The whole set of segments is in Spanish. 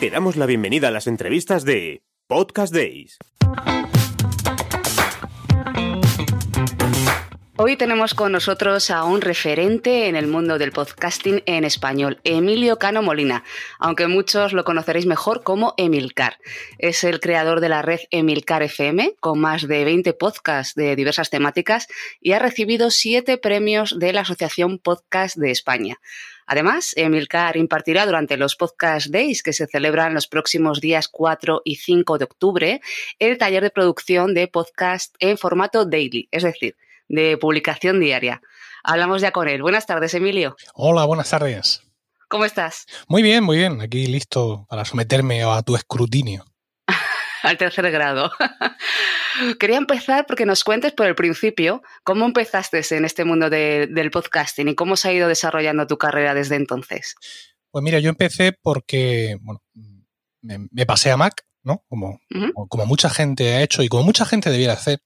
Te damos la bienvenida a las entrevistas de Podcast Days. Hoy tenemos con nosotros a un referente en el mundo del podcasting en español, Emilio Cano Molina, aunque muchos lo conoceréis mejor como Emilcar. Es el creador de la red Emilcar FM, con más de 20 podcasts de diversas temáticas y ha recibido siete premios de la Asociación Podcast de España. Además, Emilcar impartirá durante los Podcast Days que se celebran los próximos días 4 y 5 de octubre el taller de producción de podcast en formato daily, es decir, de publicación diaria. Hablamos ya con él. Buenas tardes, Emilio. Hola, buenas tardes. ¿Cómo estás? Muy bien, muy bien. Aquí listo para someterme a tu escrutinio. Al tercer grado. Quería empezar porque nos cuentes por el principio cómo empezaste en este mundo del podcasting y cómo se ha ido desarrollando tu carrera desde entonces. Pues mira, yo empecé porque, bueno, me pasé a Mac ¿no? Como, como mucha gente ha hecho y como mucha gente debiera hacer.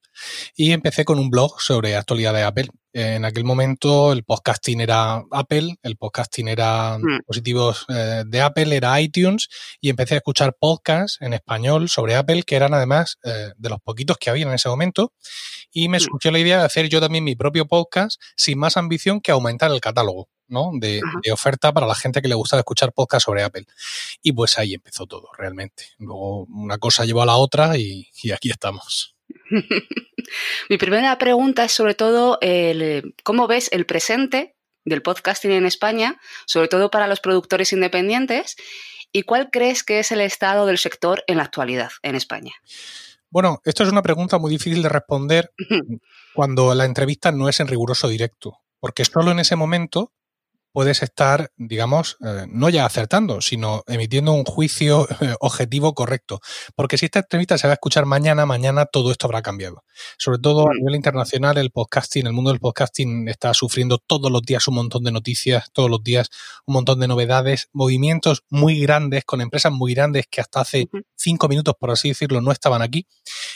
Y empecé con un blog sobre actualidad de Apple. En aquel momento el podcasting era Apple, el podcasting era mm. dispositivos eh, de Apple, era iTunes, y empecé a escuchar podcasts en español sobre Apple, que eran además eh, de los poquitos que había en ese momento. Y me mm. surgió la idea de hacer yo también mi propio podcast sin más ambición que aumentar el catálogo. De, oferta para la gente que le gusta escuchar podcast sobre Apple. Y pues ahí empezó todo, realmente. Luego una cosa llevó a la otra y, aquí estamos. Mi primera pregunta es sobre todo el, cómo ves el presente del podcasting en España, sobre todo para los productores independientes, y cuál crees que es el estado del sector en la actualidad en España. Bueno, esto es una pregunta muy difícil de responder cuando la entrevista no es en riguroso directo, porque solo en ese momento puedes estar, digamos, eh, no ya acertando, sino emitiendo un juicio eh, objetivo correcto. Porque si esta entrevista se va a escuchar mañana, mañana todo esto habrá cambiado. Sobre todo a mm. nivel internacional, el podcasting, el mundo del podcasting está sufriendo todos los días un montón de noticias, todos los días un montón de novedades, movimientos muy grandes con empresas muy grandes que hasta hace cinco minutos, por así decirlo, no estaban aquí.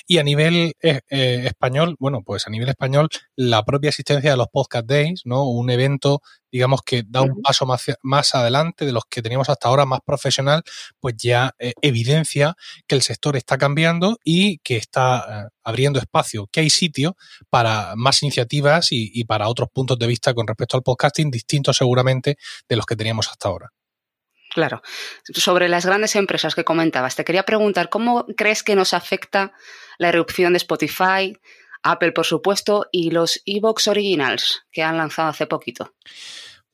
Y a nivel eh, español, bueno, pues a nivel español, la propia existencia de los Podcast Days, ¿no? Un evento digamos que da un paso más, más adelante de los que teníamos hasta ahora, más profesional, pues ya eh, evidencia que el sector está cambiando y que está eh, abriendo espacio, que hay sitio para más iniciativas y, para otros puntos de vista con respecto al podcasting, distintos seguramente de los que teníamos hasta ahora. Claro. Sobre las grandes empresas que comentabas, te quería preguntar, ¿cómo crees que nos afecta la erupción de Spotify, Apple, por supuesto, y los Evox Originals que han lanzado hace poquito?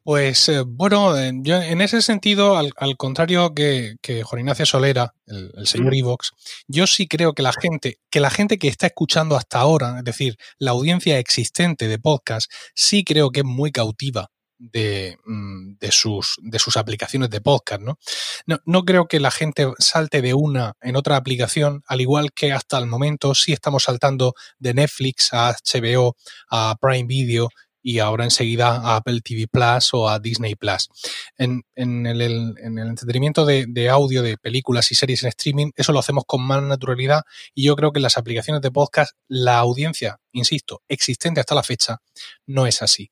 Pues eh, bueno, yo en ese sentido, al, contrario que, que Ignacio Solera, el, señor Evox, yo sí creo que la gente, que la gente que está escuchando hasta ahora, es decir, la audiencia existente de podcast, sí creo que es muy cautiva de, mm, de, sus, de sus aplicaciones de podcast, ¿no? ¿no? ¿no? creo que la gente salte de una en otra aplicación, al igual que hasta el momento sí estamos saltando de Netflix a HBO, a Prime Video y ahora enseguida a Apple TV Plus o a Disney Plus. En, el, entretenimiento de, audio, de películas y series en streaming, eso lo hacemos con más naturalidad y yo creo que en las aplicaciones de podcast la audiencia, insisto, existente hasta la fecha, no es así.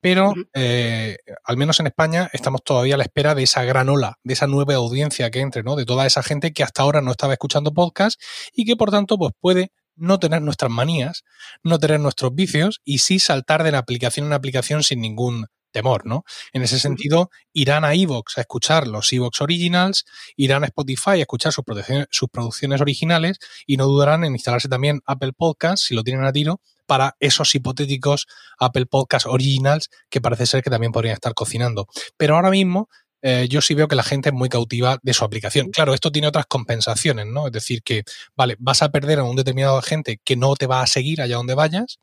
Pero, eh, al menos en España, estamos todavía a la espera de esa gran ola, de esa nueva audiencia que entre, ¿no? De toda esa gente que hasta ahora no estaba escuchando podcast y que, por tanto, pues puede no tener nuestras manías, no tener nuestros vicios y sí saltar de la aplicación en aplicación sin ningún temor, ¿no? En ese sentido, irán a Evox a escuchar los Evox Originals, irán a Spotify a escuchar sus producciones, sus producciones originales y no dudarán en instalarse también Apple Podcasts, si lo tienen a tiro, para esos hipotéticos Apple Podcasts Originals que parece ser que también podrían estar cocinando. Pero ahora mismo eh, yo sí veo que la gente es muy cautiva de su aplicación. Claro, esto tiene otras compensaciones, ¿no? Es decir, que, vale, vas a perder a un determinado gente que no te va a seguir allá donde vayas,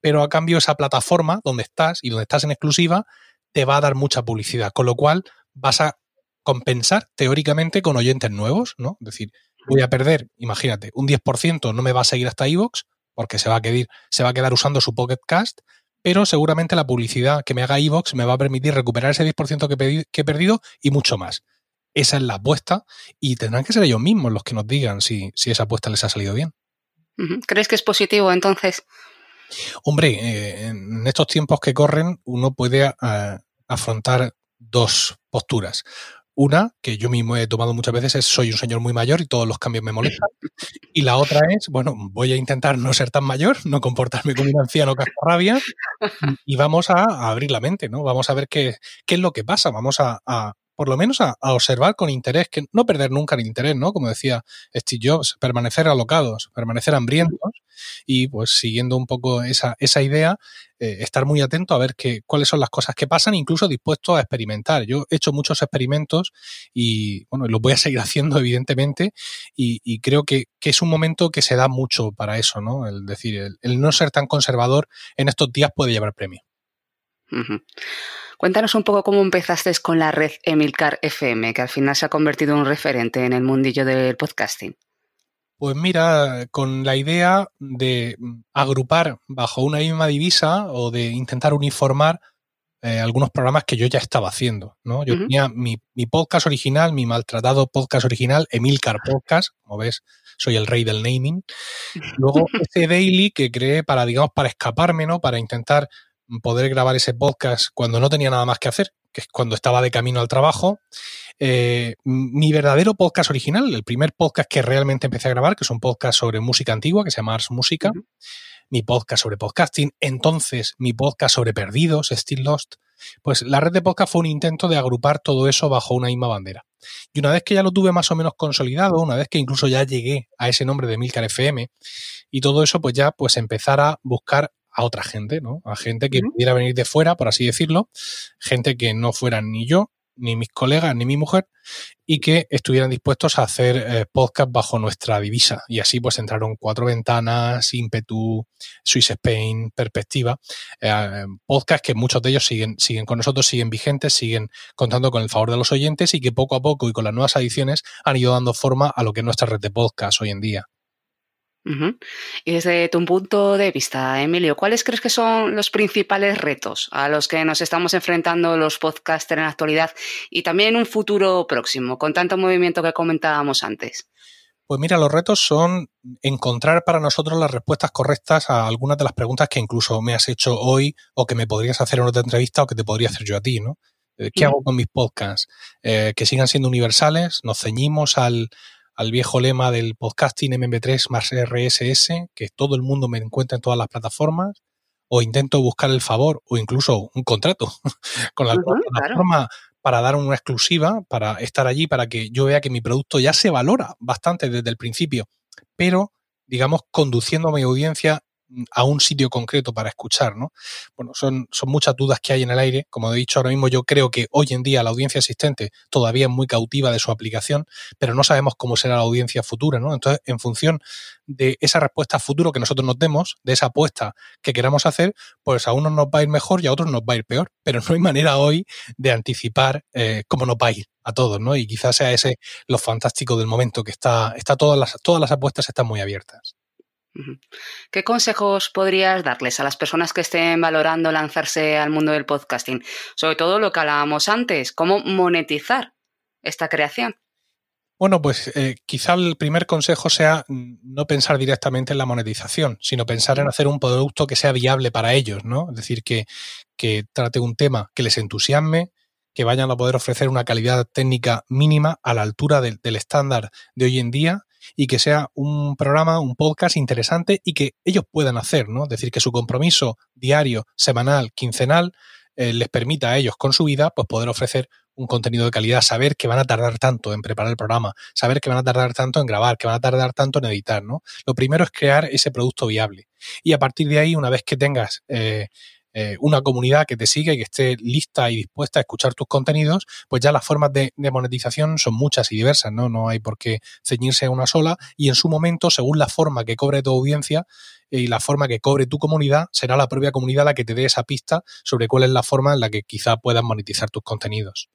pero a cambio esa plataforma donde estás y donde estás en exclusiva te va a dar mucha publicidad, con lo cual vas a compensar teóricamente con oyentes nuevos, ¿no? Es decir, voy a perder, imagínate, un 10% no me va a seguir hasta iVoox porque se va a, quedar, se va a quedar usando su Pocket Cast, pero seguramente la publicidad que me haga Evox me va a permitir recuperar ese 10% que, he perdido y mucho más. Esa es la apuesta y tendrán que ser ellos mismos los que nos digan si, esa apuesta les ha salido bien. ¿Crees que es positivo entonces? Hombre, eh, en estos tiempos que corren uno puede eh, afrontar dos posturas. Una, que yo mismo he tomado muchas veces, es soy un señor muy mayor y todos los cambios me molestan. Y la otra es, bueno, voy a intentar no ser tan mayor, no comportarme como un anciano cascarrabia y vamos a, abrir la mente, ¿no? Vamos a ver qué, qué es lo que pasa, vamos a, por lo menos a, observar con interés, que no perder nunca el interés, ¿no? Como decía Steve Jobs, permanecer alocados, permanecer hambrientos y pues siguiendo un poco esa, esa idea, eh, estar muy atento a ver qué, cuáles son las cosas que pasan, incluso dispuesto a experimentar. Yo he hecho muchos experimentos y bueno, los voy a seguir haciendo evidentemente y, creo que, es un momento que se da mucho para eso, ¿no? El decir, el, no ser tan conservador en estos días puede llevar premio. Cuéntanos un poco cómo empezaste con la red Emilcar FM, que al final se ha convertido en un referente en el mundillo del podcasting. Pues mira, con la idea de agrupar bajo una misma divisa o de intentar uniformar eh, algunos programas que yo ya estaba haciendo. ¿no? Yo tenía mi, podcast original, mi maltratado podcast original, Emilcar Podcast, como ves, soy el rey del naming. Luego ese daily que creé para, digamos, para escaparme, ¿no? Para intentar poder grabar ese podcast cuando no tenía nada más que hacer, que es cuando estaba de camino al trabajo. Eh, mi verdadero podcast original, el primer podcast que realmente empecé a grabar, que es un podcast sobre música antigua, que se llama Ars Música. Mi podcast sobre podcasting. Entonces, mi podcast sobre perdidos, Still Lost. Pues la red de podcast fue un intento de agrupar todo eso bajo una misma bandera. Y una vez que ya lo tuve más o menos consolidado, una vez que incluso ya llegué a ese nombre de Milcar FM y todo eso, pues ya pues empezar a buscar a otra gente, ¿no? A gente que pudiera venir de fuera, por así decirlo, gente que no fuera ni yo, ni mis colegas, ni mi mujer, y que estuvieran dispuestos a hacer eh, podcast bajo nuestra divisa. Y así pues entraron Cuatro Ventanas, Impetu, Swiss Spain, Perspectiva, eh, podcast que muchos de ellos siguen, siguen con nosotros, siguen vigentes, siguen contando con el favor de los oyentes y que poco a poco y con las nuevas ediciones han ido dando forma a lo que es nuestra red de podcast hoy en día. Y desde tu punto de vista, Emilio, ¿cuáles crees que son los principales retos a los que nos estamos enfrentando los podcasters en la actualidad y también en un futuro próximo, con tanto movimiento que comentábamos antes? Pues mira, los retos son encontrar para nosotros las respuestas correctas a algunas de las preguntas que incluso me has hecho hoy o que me podrías hacer en otra entrevista o que te podría hacer yo a ti, ¿no? Eh, ¿Qué hago con mis podcasts? Eh, que sigan siendo universales, nos ceñimos al, al viejo lema del podcasting MP3 más RSS, que todo el mundo me encuentra en todas las plataformas, o intento buscar el favor o incluso un contrato con la plataforma para dar una exclusiva, para estar allí, para que yo vea que mi producto ya se valora bastante desde el principio, pero digamos conduciendo a mi audiencia a un sitio concreto para escuchar, ¿no? Bueno, son, son muchas dudas que hay en el aire. Como he dicho ahora mismo, yo creo que hoy en día la audiencia existente todavía es muy cautiva de su aplicación, pero no sabemos cómo será la audiencia futura, ¿no? Entonces, en función de esa respuesta futuro que nosotros nos demos, de esa apuesta que queramos hacer, pues a unos nos va a ir mejor y a otros nos va a ir peor. Pero no hay manera hoy de anticipar eh, cómo nos va a ir a todos, ¿no? Y quizás sea ese lo fantástico del momento, que está, está todas las, todas las apuestas están muy abiertas. ¿Qué consejos podrías darles a las personas que estén valorando lanzarse al mundo del podcasting? Sobre todo lo que hablábamos antes, cómo monetizar esta creación. Bueno, pues eh, quizá el primer consejo sea no pensar directamente en la monetización, sino pensar en hacer un producto que sea viable para ellos, ¿no? Es decir, que, que trate un tema que les entusiasme, que vayan a poder ofrecer una calidad técnica mínima a la altura del estándar de hoy en día y que sea un programa, un podcast interesante y que ellos puedan hacer, ¿no? Es decir, que su compromiso diario, semanal, quincenal, eh, les permita a ellos con su vida, pues poder ofrecer un contenido de calidad, saber que van a tardar tanto en preparar el programa, saber que van a tardar tanto en grabar, que van a tardar tanto en editar, ¿no? Lo primero es crear ese producto viable. Y a partir de ahí, una vez que tengas eh, eh, una comunidad que te sigue y que esté lista y dispuesta a escuchar tus contenidos, pues ya las formas de, monetización son muchas y diversas, ¿no? No hay por qué ceñirse a una sola y en su momento, según la forma que cobre tu audiencia y la forma que cobre tu comunidad, será la propia comunidad la que te dé esa pista sobre cuál es la forma en la que quizá puedas monetizar tus contenidos.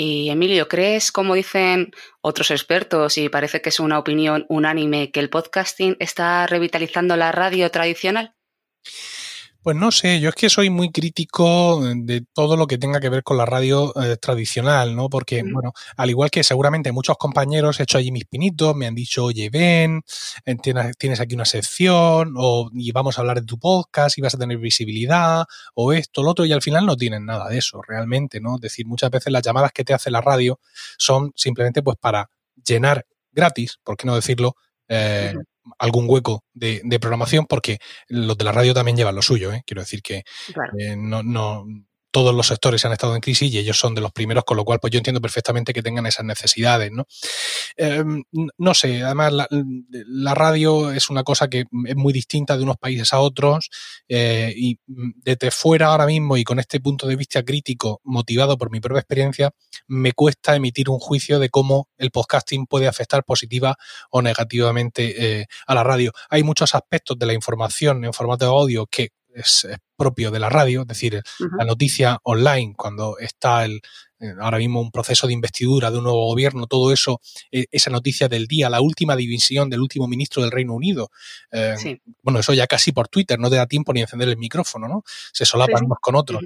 Y Emilio, ¿crees, como dicen otros expertos, y parece que es una opinión unánime, que el podcasting está revitalizando la radio tradicional? Pues no sé, yo es que soy muy crítico de todo lo que tenga que ver con la radio eh, tradicional, ¿no? Porque, bueno, al igual que seguramente muchos compañeros he hecho allí mis pinitos, me han dicho, oye, ven, eh, tienes, aquí una sección, o y vamos a hablar de tu podcast y vas a tener visibilidad, o esto, lo otro, y al final no tienen nada de eso, realmente, ¿no? Es decir, muchas veces las llamadas que te hace la radio son simplemente pues para llenar gratis, por qué no decirlo, eh, algún hueco de, programación, porque los de la radio también llevan lo suyo. ¿eh? Quiero decir que eh, no, no, todos los sectores han estado en crisis y ellos son de los primeros, con lo cual pues yo entiendo perfectamente que tengan esas necesidades, ¿no? Em, no sé, además la, radio es una cosa que es muy distinta de unos países a otros eh, y desde fuera ahora mismo y con este punto de vista crítico motivado por mi propia experiencia, me cuesta emitir un juicio de cómo el podcasting puede afectar positiva o negativamente eh, a la radio. Hay muchos aspectos de la información en formato de audio que es, propio de la radio, es decir, la noticia online, cuando está el, eh, ahora mismo un proceso de investidura de un nuevo gobierno, todo eso, eh, esa noticia del día, la última división del último ministro del Reino Unido. Eh, bueno, eso ya casi por Twitter, no te da tiempo ni encender el micrófono, ¿no? Se solapan unos con otros.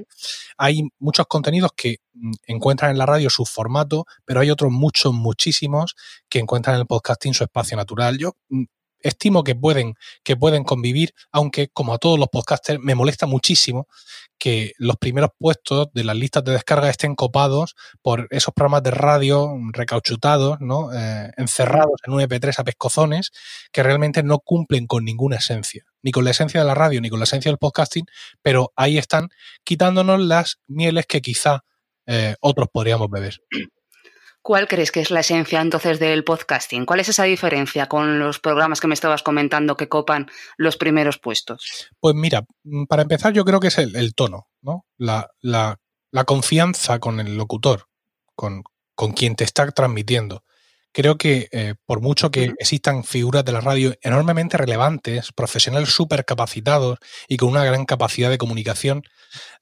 Hay muchos contenidos que mm, encuentran en la radio su formato, pero hay otros muchos, muchísimos que encuentran en el podcasting su espacio natural. Yo mm, estimo que pueden, que pueden convivir, aunque como a todos los podcasters me molesta muchísimo que los primeros puestos de las listas de descarga estén copados por esos programas de radio recauchutados, ¿no? Eh, encerrados en un EP3 a pescozones, que realmente no cumplen con ninguna esencia, ni con la esencia de la radio, ni con la esencia del podcasting, pero ahí están quitándonos las mieles que quizá eh, otros podríamos beber. ¿Cuál crees que es la esencia entonces del podcasting? ¿Cuál es esa diferencia con los programas que me estabas comentando que copan los primeros puestos? Pues mira, mm, para empezar yo creo que es el, tono, ¿no? La, confianza con el locutor, con, con quien te está transmitiendo creo que eh, por mucho que existan figuras de la radio enormemente relevantes, profesionales súper capacitados y con una gran capacidad de comunicación,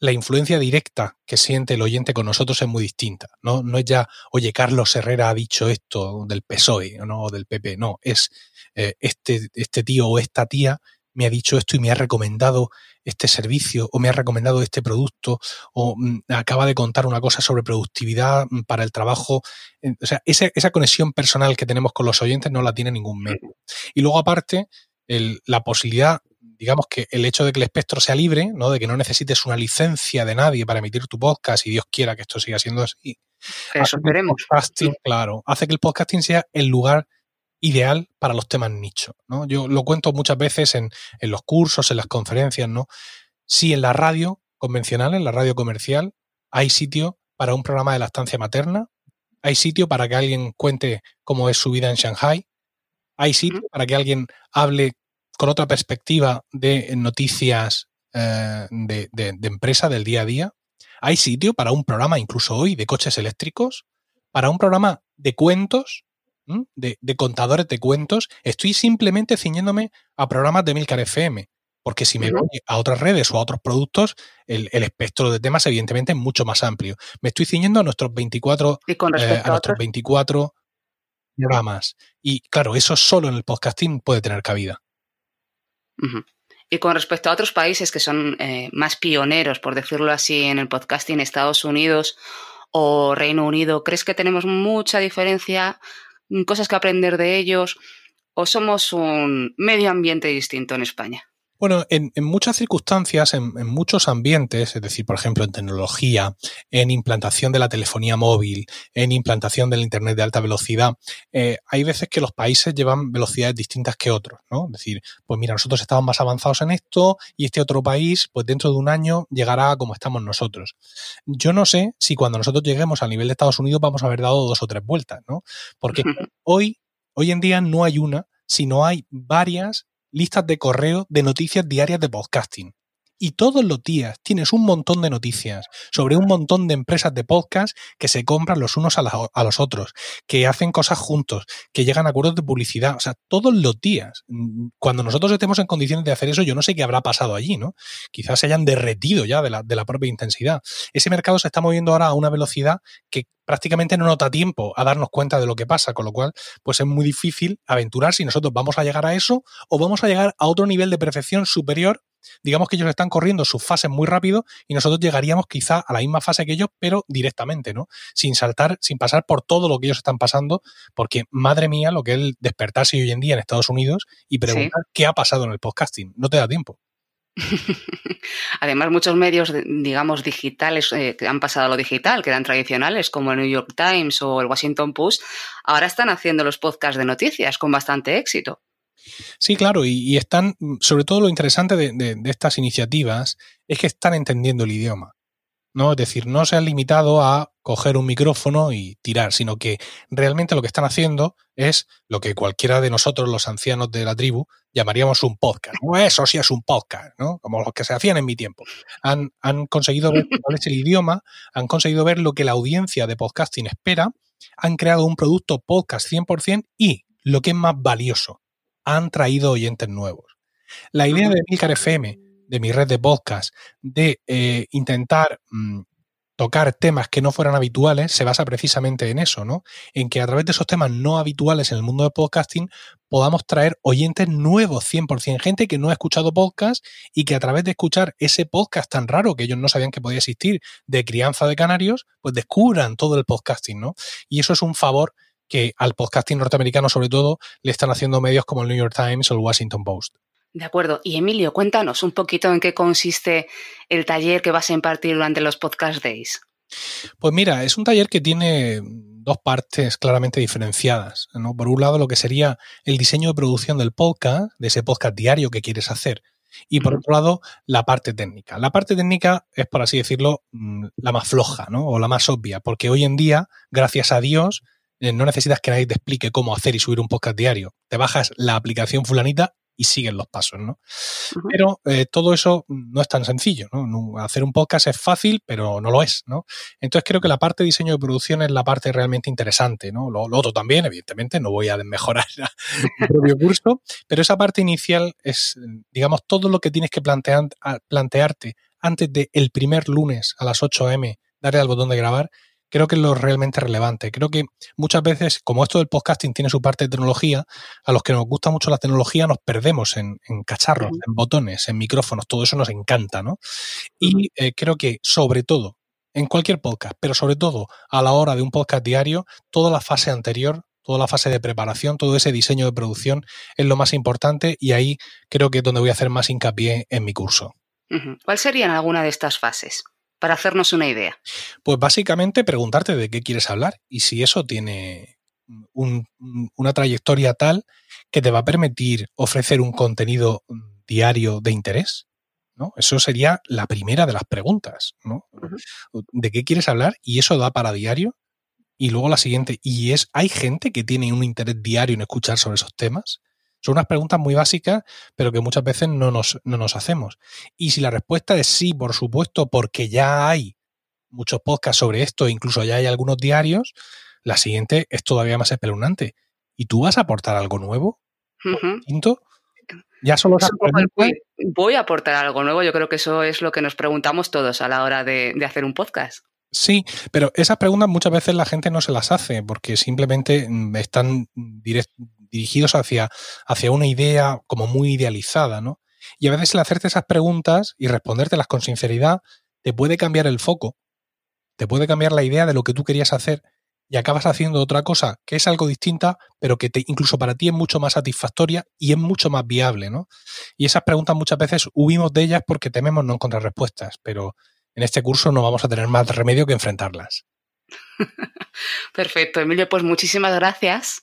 la influencia directa que siente el oyente con nosotros es muy distinta. No, no es ya, oye, Carlos Herrera ha dicho esto del PSOE ¿no? o del PP, no, es eh, este, este tío o esta tía me ha dicho esto y me ha recomendado este servicio o me ha recomendado este producto o mm, acaba de contar una cosa sobre productividad mm, para el trabajo. O sea, esa, esa conexión personal que tenemos con los oyentes no la tiene ningún medio. Y luego aparte, la posibilidad, digamos que el hecho de que el espectro sea libre, ¿no? de que no necesites una licencia de nadie para emitir tu podcast y Dios quiera que esto siga siendo así. Eso esperemos. claro, hace que el podcasting sea el lugar ideal para los temas nicho. ¿no? Yo lo cuento muchas veces en, en, los cursos, en las conferencias, ¿no? Si en la radio convencional, en la radio comercial, hay sitio para un programa de la estancia materna, hay sitio para que alguien cuente cómo es su vida en Shanghai, hay sitio para que alguien hable con otra perspectiva de noticias eh, de, de, de empresa del día a día. Hay sitio para un programa, incluso hoy, de coches eléctricos, para un programa de cuentos de, contadores de cuentos, estoy simplemente ciñéndome a programas de Milcar FM. Porque si me voy a otras redes o a otros productos, el, espectro de temas evidentemente es mucho más amplio. Me estoy ciñendo a nuestros 24, eh, a, nuestros 24 programas. Y claro, eso solo en el podcasting puede tener cabida. Y con respecto a otros países que son eh, más pioneros, por decirlo así, en el podcasting, Estados Unidos o Reino Unido, ¿crees que tenemos mucha diferencia cosas que aprender de ellos, o somos un medio ambiente distinto en España? Bueno, en, muchas circunstancias, en, muchos ambientes, es decir, por ejemplo, en tecnología, en implantación de la telefonía móvil, en implantación del Internet de alta velocidad, eh, hay veces que los países llevan velocidades distintas que otros, ¿no? Es decir, pues mira, nosotros estamos más avanzados en esto y este otro país, pues dentro de un año llegará como estamos nosotros. Yo no sé si cuando nosotros lleguemos al nivel de Estados Unidos vamos a haber dado dos o tres vueltas, ¿no? Porque hoy, hoy en día no hay una, sino hay varias listas de correo de noticias diarias de podcasting. Y todos los días tienes un montón de noticias sobre un montón de empresas de podcast que se compran los unos a, los otros, que hacen cosas juntos, que llegan a acuerdos de publicidad. O sea, todos los días. Cuando nosotros estemos en condiciones de hacer eso, yo no sé qué habrá pasado allí, ¿no? Quizás se hayan derretido ya de la, propia intensidad. Ese mercado se está moviendo ahora a una velocidad que prácticamente no nota tiempo a darnos cuenta de lo que pasa, con lo cual, pues es muy difícil aventurar si nosotros vamos a llegar a eso o vamos a llegar a otro nivel de perfección superior digamos que ellos están corriendo sus fases muy rápido y nosotros llegaríamos quizá a la misma fase que ellos, pero directamente, ¿no? Sin saltar, sin pasar por todo lo que ellos están pasando, porque madre mía, lo que es despertarse hoy en día en Estados Unidos y preguntar qué ha pasado en el podcasting. No te da tiempo. Además, muchos medios, digamos, digitales eh, que han pasado a lo digital, que eran tradicionales, como el New York Times o el Washington Post, ahora están haciendo los podcasts de noticias con bastante éxito. Sí, claro, y, están, sobre todo lo interesante de, estas iniciativas es que están entendiendo el idioma. ¿no? Es decir, no se han limitado a coger un micrófono y tirar, sino que realmente lo que están haciendo es lo que cualquiera de nosotros, los ancianos de la tribu, llamaríamos un podcast. No, eso sí es un podcast, ¿no? Como los que se hacían en mi tiempo. Han, han conseguido ver cuál es el idioma, han conseguido ver lo que la audiencia de podcasting espera, han creado un producto podcast 100% y, lo que es más valioso, han traído oyentes nuevos. La idea de Milcar FM de mi red de podcast, de eh, intentar mm, tocar temas que no fueran habituales, se basa precisamente en eso, ¿no? En que a través de esos temas no habituales en el mundo del podcasting podamos traer oyentes nuevos 100%, gente que no ha escuchado podcast y que a través de escuchar ese podcast tan raro que ellos no sabían que podía existir de crianza de canarios, pues descubran todo el podcasting, ¿no? Y eso es un favor que al podcasting norteamericano sobre todo le están haciendo medios como el New York Times o el Washington Post. De acuerdo. Y Emilio, cuéntanos un poquito en qué consiste el taller que vas a impartir durante los Podcast Days. Pues mira, es un taller que tiene dos partes claramente diferenciadas. ¿no? Por un lado, lo que sería el diseño de producción del podcast, de ese podcast diario que quieres hacer. Y por otro lado, la parte técnica. La parte técnica es, por así decirlo, mm, la más floja, ¿no? O la más obvia, porque hoy en día, gracias a Dios, no necesitas que nadie te explique cómo hacer y subir un podcast diario. Te bajas la aplicación fulanita y siguen los pasos, ¿no? Pero eh, todo eso no es tan sencillo, ¿no? Hacer un podcast es fácil, pero no lo es, ¿no? Entonces creo que la parte de diseño de producción es la parte realmente interesante, ¿no? Lo, otro también, evidentemente, no voy a mejorar el propio curso, pero esa parte inicial es, digamos, todo lo que tienes que plantear, plantearte antes del primer lunes a las 8 am, darle al botón de grabar, creo que es lo realmente relevante. Creo que muchas veces, como esto del podcasting tiene su parte de tecnología, a los que nos gusta mucho la tecnología nos perdemos en, cacharros, en botones, en micrófonos, todo eso nos encanta, ¿no? Y eh, creo que sobre todo, en cualquier podcast, pero sobre todo a la hora de un podcast diario, toda la fase anterior toda la fase de preparación, todo ese diseño de producción es lo más importante y ahí creo que es donde voy a hacer más hincapié en mi curso. ¿Cuál serían alguna de estas fases? Para hacernos una idea? Pues básicamente preguntarte de qué quieres hablar y si eso tiene una trayectoria tal que te va a permitir ofrecer un contenido diario de interés. ¿no? Eso sería la primera de las preguntas. ¿no? ¿De qué quieres hablar? Y eso da para diario. Y luego la siguiente, ¿y es, hay gente que tiene un interés diario en escuchar sobre esos temas? Son unas preguntas muy básicas, pero que muchas veces no nos, no nos hacemos. Y si la respuesta es sí, por supuesto, porque ya hay muchos podcasts sobre esto, incluso ya hay algunos diarios, la siguiente es todavía más espeluznante. ¿Y tú vas a aportar algo nuevo? Ya solo voy, voy, a aportar algo nuevo. Yo creo que eso es lo que nos preguntamos todos a la hora de, de hacer un podcast. Sí, pero esas preguntas muchas veces la gente no se las hace porque simplemente mm, están direct, dirigidos hacia, hacia una idea como muy idealizada, ¿no? Y a veces el hacerte esas preguntas y respondértelas con sinceridad te puede cambiar el foco, te puede cambiar la idea de lo que tú querías hacer y acabas haciendo otra cosa que es algo distinta, pero que incluso para ti es mucho más satisfactoria y es mucho más viable, ¿no? Y esas preguntas muchas veces huimos de ellas porque tememos no encontrar respuestas, pero en este curso no vamos a tener más remedio que enfrentarlas. Perfecto, Emilio, pues muchísimas gracias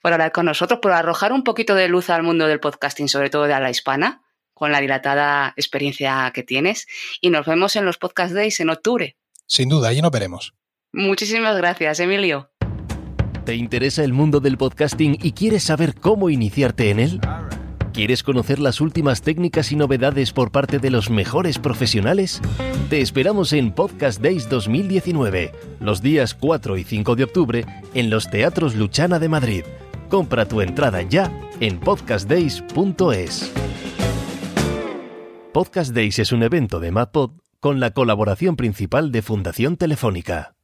por hablar con nosotros, por arrojar un poquito de luz al mundo del podcasting, sobre todo de la hispana, con la dilatada experiencia que tienes. Y nos vemos en los Podcast Days en octubre. Sin duda, allí nos veremos. Muchísimas gracias, Emilio. ¿Te interesa el mundo del podcasting y quieres saber cómo iniciarte en él? ¿Quieres conocer las últimas técnicas y novedades por parte de los mejores profesionales? Te esperamos en Podcast Days 2019, los días 4 y 5 de octubre, en los Teatros Luchana de Madrid. Compra tu entrada ya en podcastdays.es. Podcast Days es un evento de MadPod con la colaboración principal de Fundación Telefónica.